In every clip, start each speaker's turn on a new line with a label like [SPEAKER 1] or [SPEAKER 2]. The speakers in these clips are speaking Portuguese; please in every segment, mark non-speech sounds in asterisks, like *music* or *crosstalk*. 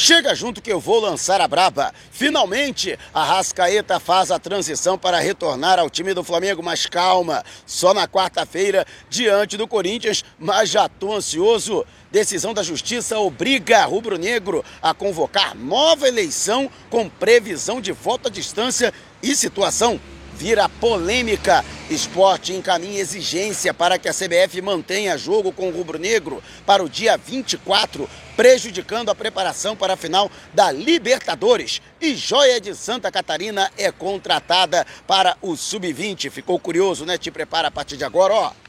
[SPEAKER 1] Chega junto que eu vou lançar a braba. Finalmente, a Rascaeta faz a transição para retornar ao time do Flamengo, mas calma, só na quarta-feira, diante do Corinthians, mas já tô ansioso. Decisão da Justiça obriga Rubro-Negro a convocar nova eleição com previsão de voto à distância e situação vira polêmica. Esporte encaminha exigência para que a CBF mantenha jogo com o rubro-negro para o dia 24, prejudicando a preparação para a final da Libertadores. E Joia de Santa Catarina é contratada para o Sub-20. Ficou curioso, né? Te prepara a partir de agora, ó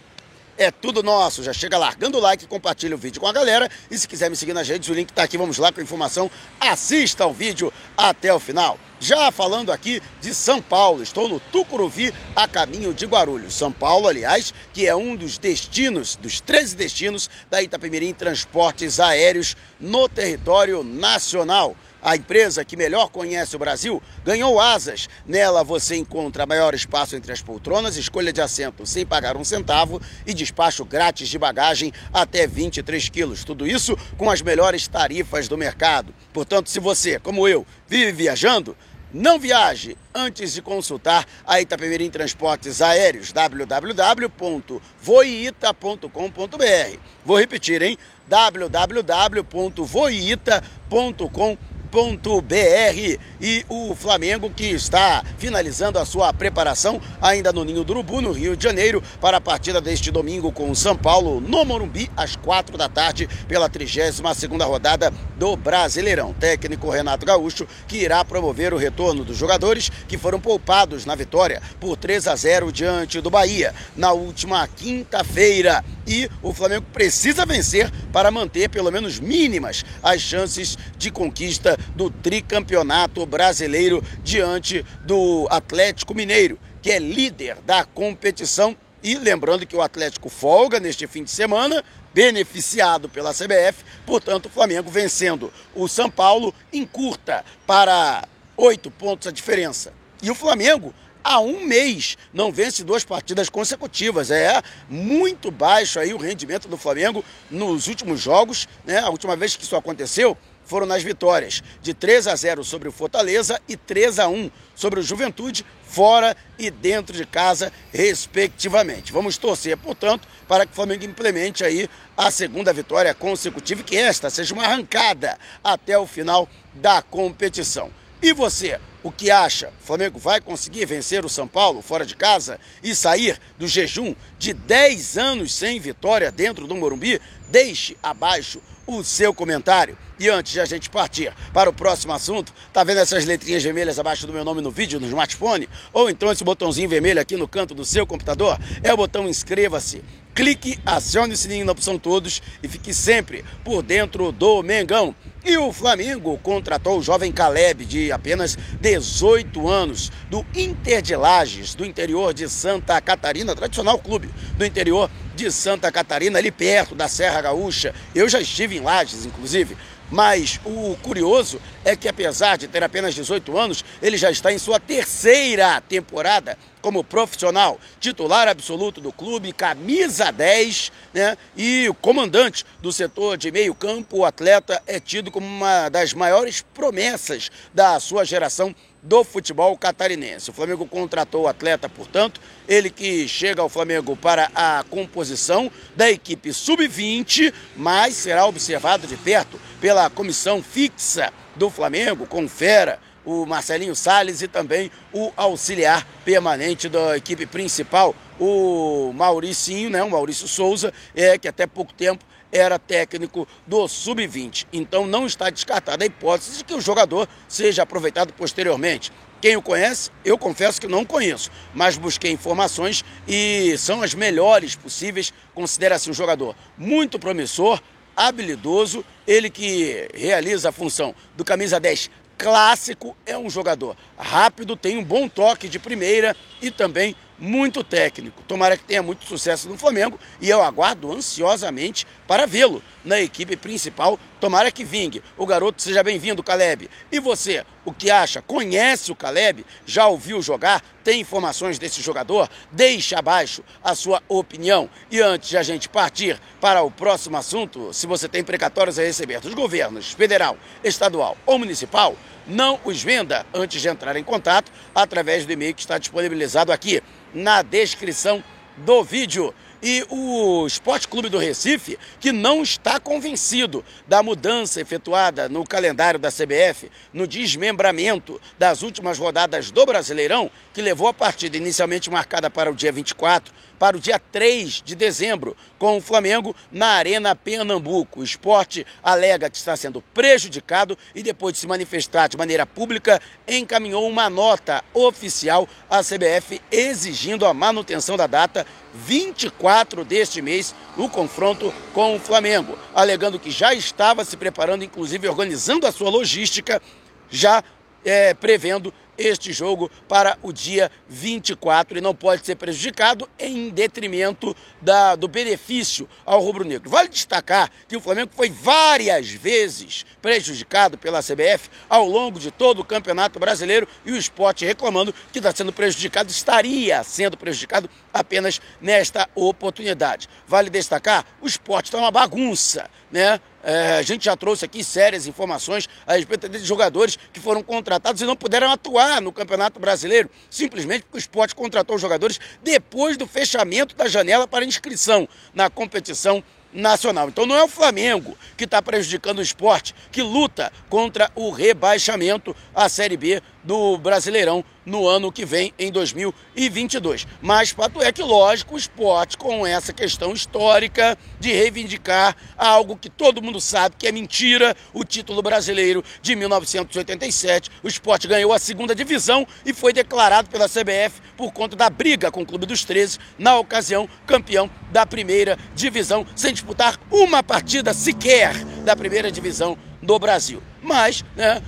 [SPEAKER 1] é tudo nosso. Já chega largando o like, compartilha o vídeo com a galera. E se quiser me seguir nas redes, o link está aqui. Vamos lá com a informação. Assista ao vídeo até o final. Já falando aqui de São Paulo, estou no Tucuruvi, a caminho de Guarulhos. São Paulo, aliás, que é um dos destinos, dos 13 destinos da Itapemirim Transportes Aéreos no território nacional. A empresa que melhor conhece o Brasil ganhou asas. Nela você encontra maior espaço entre as poltronas, escolha de assento sem pagar um centavo e despacho grátis de bagagem até 23 quilos. Tudo isso com as melhores tarifas do mercado. Portanto, se você, como eu, vive viajando, não viaje antes de consultar a Itapemirim Transportes Aéreos, www.voiita.com.br. Vou repetir, hein? www.voiita.com.br br e o Flamengo que está finalizando a sua preparação ainda no Ninho do Urubu, no Rio de Janeiro, para a partida deste domingo com o São Paulo no Morumbi às quatro da tarde pela 32 segunda rodada do Brasileirão. Técnico Renato Gaúcho que irá promover o retorno dos jogadores que foram poupados na vitória por 3 a 0 diante do Bahia na última quinta-feira e o Flamengo precisa vencer para manter pelo menos mínimas as chances de conquista do tricampeonato brasileiro diante do Atlético Mineiro, que é líder da competição. E lembrando que o Atlético folga neste fim de semana, beneficiado pela CBF, portanto, o Flamengo vencendo o São Paulo encurta para oito pontos a diferença. E o Flamengo há um mês não vence duas partidas consecutivas. É muito baixo aí o rendimento do Flamengo nos últimos jogos. Né? A última vez que isso aconteceu foram nas vitórias de 3 a 0 sobre o Fortaleza e 3 a 1 sobre o Juventude, fora e dentro de casa, respectivamente. Vamos torcer, portanto, para que o Flamengo implemente aí a segunda vitória consecutiva e que esta seja uma arrancada até o final da competição. E você, o que acha? O Flamengo vai conseguir vencer o São Paulo fora de casa e sair do jejum de 10 anos sem vitória dentro do Morumbi? Deixe abaixo o seu comentário. E antes de a gente partir para o próximo assunto, tá vendo essas letrinhas vermelhas abaixo do meu nome no vídeo, no smartphone? Ou então esse botãozinho vermelho aqui no canto do seu computador? É o botão inscreva-se. Clique, acione o sininho na opção todos e fique sempre por dentro do Mengão. E o Flamengo contratou o jovem Caleb, de apenas 18 anos, do Inter de Lages, do interior de Santa Catarina, tradicional clube do interior de Santa Catarina, ali perto da Serra Gaúcha. Eu já estive em Lages, inclusive. Mas o curioso é que, apesar de ter apenas 18 anos, ele já está em sua terceira temporada como profissional, titular absoluto do clube, camisa 10, né? E comandante do setor de meio-campo, o atleta é tido como uma das maiores promessas da sua geração do futebol catarinense. O Flamengo contratou o atleta, portanto, ele que chega ao Flamengo para a composição da equipe sub-20, mas será observado de perto pela comissão fixa do Flamengo, com Fera, o Marcelinho Salles e também o auxiliar permanente da equipe principal, o Mauricinho, né, o Maurício Souza, é, que até pouco tempo era técnico do Sub-20. Então não está descartada a hipótese de que o jogador seja aproveitado posteriormente. Quem o conhece, eu confesso que não conheço, mas busquei informações e são as melhores possíveis. Considera-se um jogador muito promissor, habilidoso, ele que realiza a função do camisa 10 clássico, é um jogador rápido, tem um bom toque de primeira e também muito técnico. Tomara que tenha muito sucesso no Flamengo e eu aguardo ansiosamente para vê-lo na equipe principal. Tomara que vingue. O garoto seja bem-vindo, Caleb. E você, o que acha? Conhece o Caleb? Já ouviu jogar? Tem informações desse jogador? Deixe abaixo a sua opinião. E antes de a gente partir para o próximo assunto, se você tem precatórios a receber dos governos federal, estadual ou municipal, não os venda antes de entrar em contato através do e-mail que está disponibilizado aqui na descrição do vídeo. E o Esporte Clube do Recife, que não está convencido da mudança efetuada no calendário da CBF, no desmembramento das últimas rodadas do Brasileirão, que levou a partida inicialmente marcada para o dia 24, para o dia 3 de dezembro, com o Flamengo na Arena Pernambuco. O esporte alega que está sendo prejudicado e, depois de se manifestar de maneira pública, encaminhou uma nota oficial à CBF exigindo a manutenção da data 24 deste mês no confronto com o Flamengo, alegando que já estava se preparando, inclusive organizando a sua logística, já é, prevendo este jogo para o dia 24 e não pode ser prejudicado em detrimento da, do benefício ao rubro-negro. Vale destacar que o Flamengo foi várias vezes prejudicado pela CBF ao longo de todo o Campeonato Brasileiro e o esporte reclamando que está sendo prejudicado, estaria sendo prejudicado apenas nesta oportunidade. Vale destacar, o esporte está uma bagunça, né? É, a gente já trouxe aqui sérias informações a respeito de jogadores que foram contratados e não puderam atuar no Campeonato Brasileiro, simplesmente porque o esporte contratou os jogadores depois do fechamento da janela para inscrição na competição nacional. Então não é o Flamengo que está prejudicando o esporte, que luta contra o rebaixamento à Série B do Brasileirão no ano que vem, em 2022. Mas fato é que, lógico, o esporte, com essa questão histórica de reivindicar algo que todo mundo sabe que é mentira, o título brasileiro de 1987, o esporte ganhou a segunda divisão e foi declarado pela CBF por conta da briga com o Clube dos 13, na ocasião, campeão da primeira divisão, sem disputar uma partida sequer da primeira divisão do Brasil. Mas, né,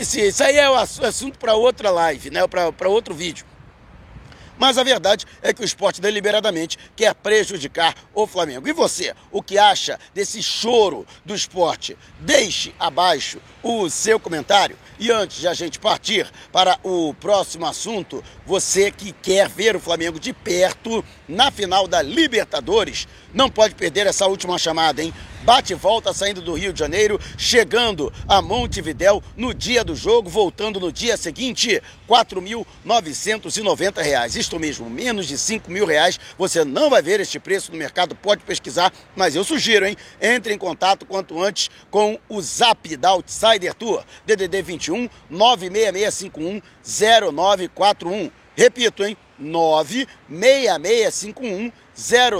[SPEAKER 1] isso aí é o assunto para outra live, né? para outro vídeo. Mas a verdade é que o esporte deliberadamente quer prejudicar o Flamengo. E você, o que acha desse choro do esporte? Deixe abaixo o seu comentário. E antes de a gente partir para o próximo assunto, você que quer ver o Flamengo de perto na final da Libertadores, não pode perder essa última chamada, hein? Bate e volta saindo do Rio de Janeiro, chegando a Montevidéu no dia do jogo, voltando no dia seguinte, R$ 4.990. Isto mesmo, menos de R$ mil reais. Você não vai ver este preço no mercado, pode pesquisar, mas eu sugiro, hein? Entre em contato quanto antes com o Zap da Outsider Tour, DDD 21 96651 0941. Repito, hein? 96651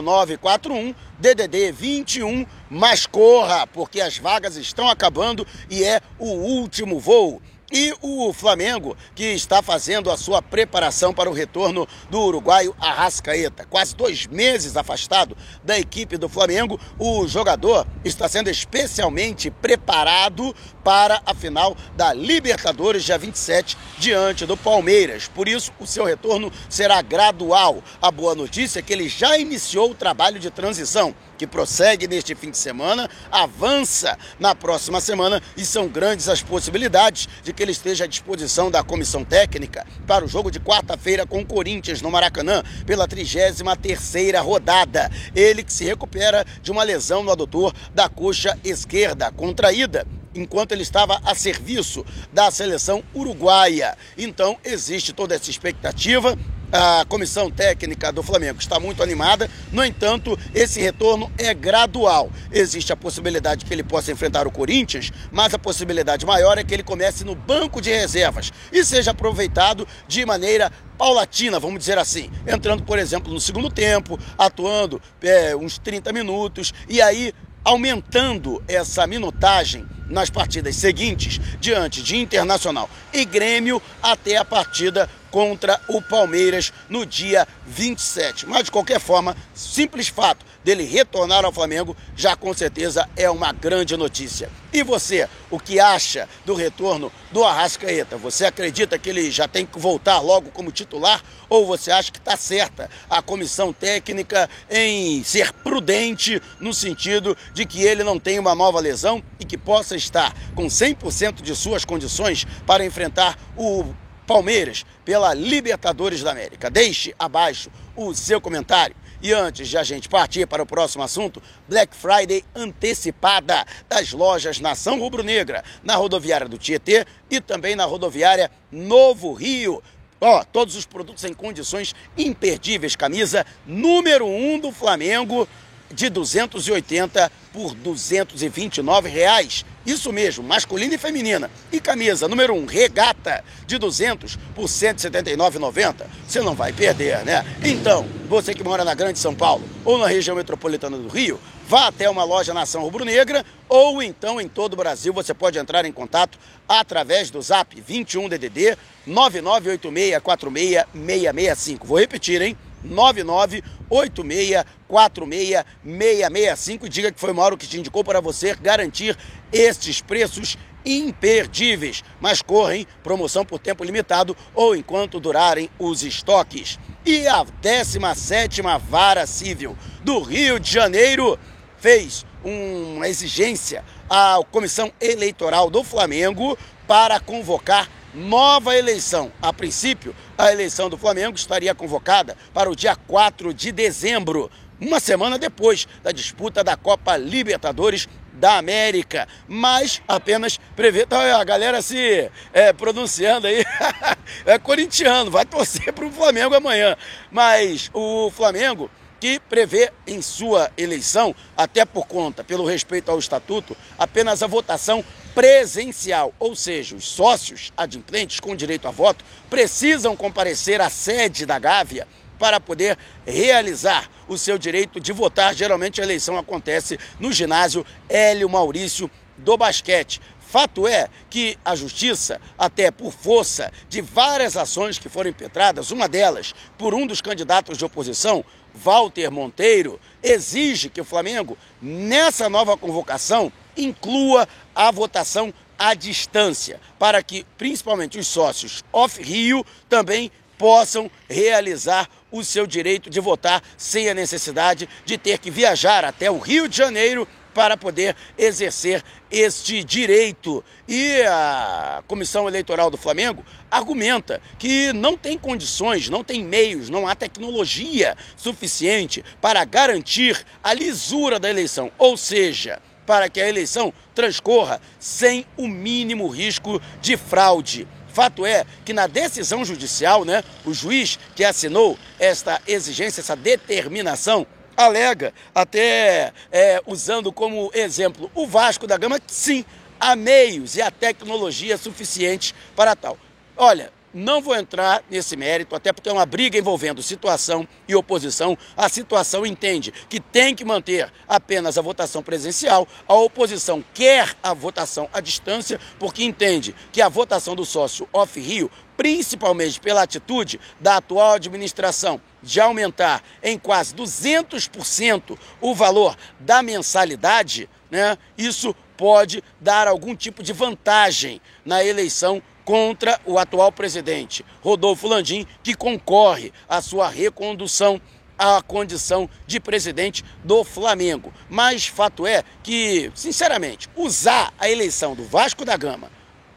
[SPEAKER 1] 0941 DDD 21, mas corra, porque as vagas estão acabando e é o último voo. E o Flamengo, que está fazendo a sua preparação para o retorno do uruguaio Arrascaeta. Quase dois meses afastado da equipe do Flamengo, o jogador está sendo especialmente preparado para a final da Libertadores, dia 27, diante do Palmeiras. Por isso, o seu retorno será gradual. A boa notícia é que ele já iniciou o trabalho de transição que prossegue neste fim de semana, avança na próxima semana e são grandes as possibilidades de que ele esteja à disposição da comissão técnica para o jogo de quarta-feira com o Corinthians no Maracanã pela 33ª rodada. Ele que se recupera de uma lesão no adutor da coxa esquerda contraída enquanto ele estava a serviço da seleção uruguaia. Então existe toda essa expectativa a comissão técnica do Flamengo está muito animada, no entanto, esse retorno é gradual. Existe a possibilidade que ele possa enfrentar o Corinthians, mas a possibilidade maior é que ele comece no banco de reservas e seja aproveitado de maneira paulatina, vamos dizer assim, entrando, por exemplo, no segundo tempo, atuando é, uns 30 minutos e aí aumentando essa minutagem nas partidas seguintes diante de Internacional e Grêmio até a partida contra o Palmeiras no dia 27. Mas de qualquer forma, simples fato dele retornar ao Flamengo já com certeza é uma grande notícia. E você, o que acha do retorno do Arrascaeta? Você acredita que ele já tem que voltar logo como titular? Ou você acha que está certa a comissão técnica em ser prudente no sentido de que ele não tem uma nova lesão e que possa estar com 100% de suas condições para enfrentar o Palmeiras pela Libertadores da América? Deixe abaixo o seu comentário. E antes de a gente partir para o próximo assunto, Black Friday antecipada das lojas Nação Rubro-Negra, na rodoviária do Tietê e também na rodoviária Novo Rio. Ó, todos os produtos em condições imperdíveis. Camisa número 1 um do Flamengo de 280 por 229 reais. Isso mesmo, masculina e feminina. E camisa número 1, um, regata, de 200 por 179,90. Você não vai perder, né? Então, você que mora na Grande São Paulo ou na região metropolitana do Rio, vá até uma loja Nação Rubro-Negra ou então em todo o Brasil você pode entrar em contato através do zap 21 DDD 9986466665. Vou repetir, hein? 9986466665 e diga que foi o Mauro que te indicou para você garantir estes preços imperdíveis. Mas correm, promoção por tempo limitado ou enquanto durarem os estoques. E a 17ª Vara Civil do Rio de Janeiro fez uma exigência à Comissão Eleitoral do Flamengo para convocar nova eleição. A princípio, a eleição do Flamengo estaria convocada para o dia 4 de dezembro, uma semana depois da disputa da Copa Libertadores da América, mas apenas prevê. Tá a galera se é, pronunciando aí, *laughs* é corintiano, vai torcer para o Flamengo amanhã. Mas o Flamengo que prevê em sua eleição, até por conta, pelo respeito ao estatuto, apenas a votação presencial, ou seja, os sócios adimplentes com direito a voto precisam comparecer à sede da Gávea para poder realizar o seu direito de votar. Geralmente a eleição acontece no ginásio Hélio Maurício do Basquete. Fato é que a justiça, até por força de várias ações que foram impetradas, uma delas por um dos candidatos de oposição, Walter Monteiro, exige que o Flamengo, nessa nova convocação, inclua a votação à distância, para que principalmente os sócios off-Rio também possam realizar o seu direito de votar sem a necessidade de ter que viajar até o Rio de Janeiro para poder exercer este direito. E a Comissão Eleitoral do Flamengo argumenta que não tem condições, não tem meios, não há tecnologia suficiente para garantir a lisura da eleição, ou seja, para que a eleição transcorra sem o mínimo risco de fraude. Fato é que na decisão judicial, né, o juiz que assinou esta exigência, essa determinação, alega, até é, usando como exemplo o Vasco da Gama, que sim, há meios e a tecnologia suficientes para tal. Olha, não vou entrar nesse mérito, até porque é uma briga envolvendo situação e oposição. A situação entende que tem que manter apenas a votação presencial, a oposição quer a votação à distância, porque entende que a votação do sócio off-Rio, principalmente pela atitude da atual administração de aumentar em quase 200% o valor da mensalidade, né, isso pode dar algum tipo de vantagem na eleição contra o atual presidente, Rodolfo Landim, que concorre à sua recondução à condição de presidente do Flamengo. Mas fato é que, sinceramente, usar a eleição do Vasco da Gama,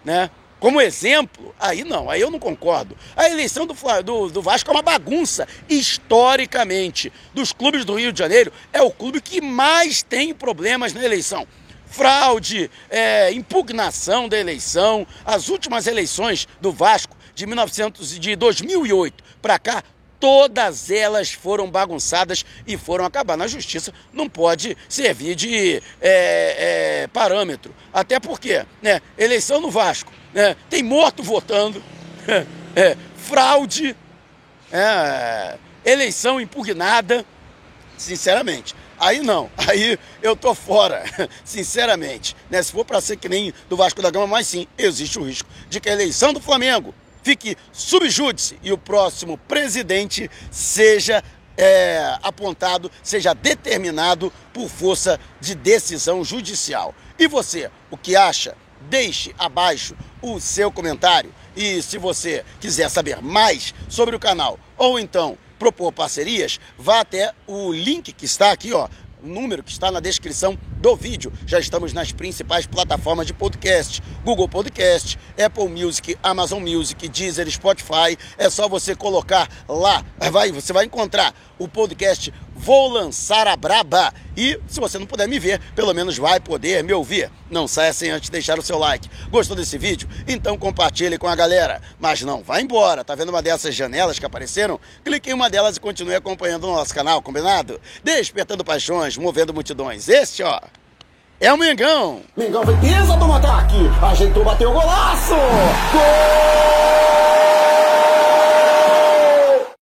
[SPEAKER 1] né, como exemplo, aí não, aí eu não concordo. A eleição do, do, do, Vasco é uma bagunça. Historicamente, dos clubes do Rio de Janeiro, é o clube que mais tem problemas na eleição fraude, é, impugnação da eleição. As últimas eleições do Vasco de, 1900, de 2008 para cá, todas elas foram bagunçadas e foram acabar na justiça. Não pode servir de é, é, parâmetro. Até porque, né, eleição no Vasco, né, tem morto votando, *laughs* é, fraude, é, eleição impugnada, sinceramente. Aí não, aí eu tô fora, *laughs* sinceramente. Né? Se for para ser que nem do Vasco da Gama, mas sim, existe o risco de que a eleição do Flamengo fique subjúdice e o próximo presidente seja é, apontado, seja determinado por força de decisão judicial. E você, o que acha? Deixe abaixo o seu comentário. E se você quiser saber mais sobre o canal ou então propor parcerias, vá até o link que está aqui, ó, número que está na descrição do vídeo. Já estamos nas principais plataformas de podcast: Google Podcast, Apple Music, Amazon Music, Deezer, Spotify. É só você colocar lá, vai, você vai encontrar o podcast Vou Lançar a Braba. E se você não puder me ver, pelo menos vai poder me ouvir. Não saia sem antes deixar o seu like. Gostou desse vídeo? Então compartilhe com a galera. Mas não, vá embora. Tá vendo uma dessas janelas que apareceram? Clique em uma delas e continue acompanhando o nosso canal, combinado? Despertando paixões, movendo multidões. Este, ó, é o Mengão.
[SPEAKER 2] Mengão foi pesa do ataque. Ajeitou, bateu o golaço. Gol!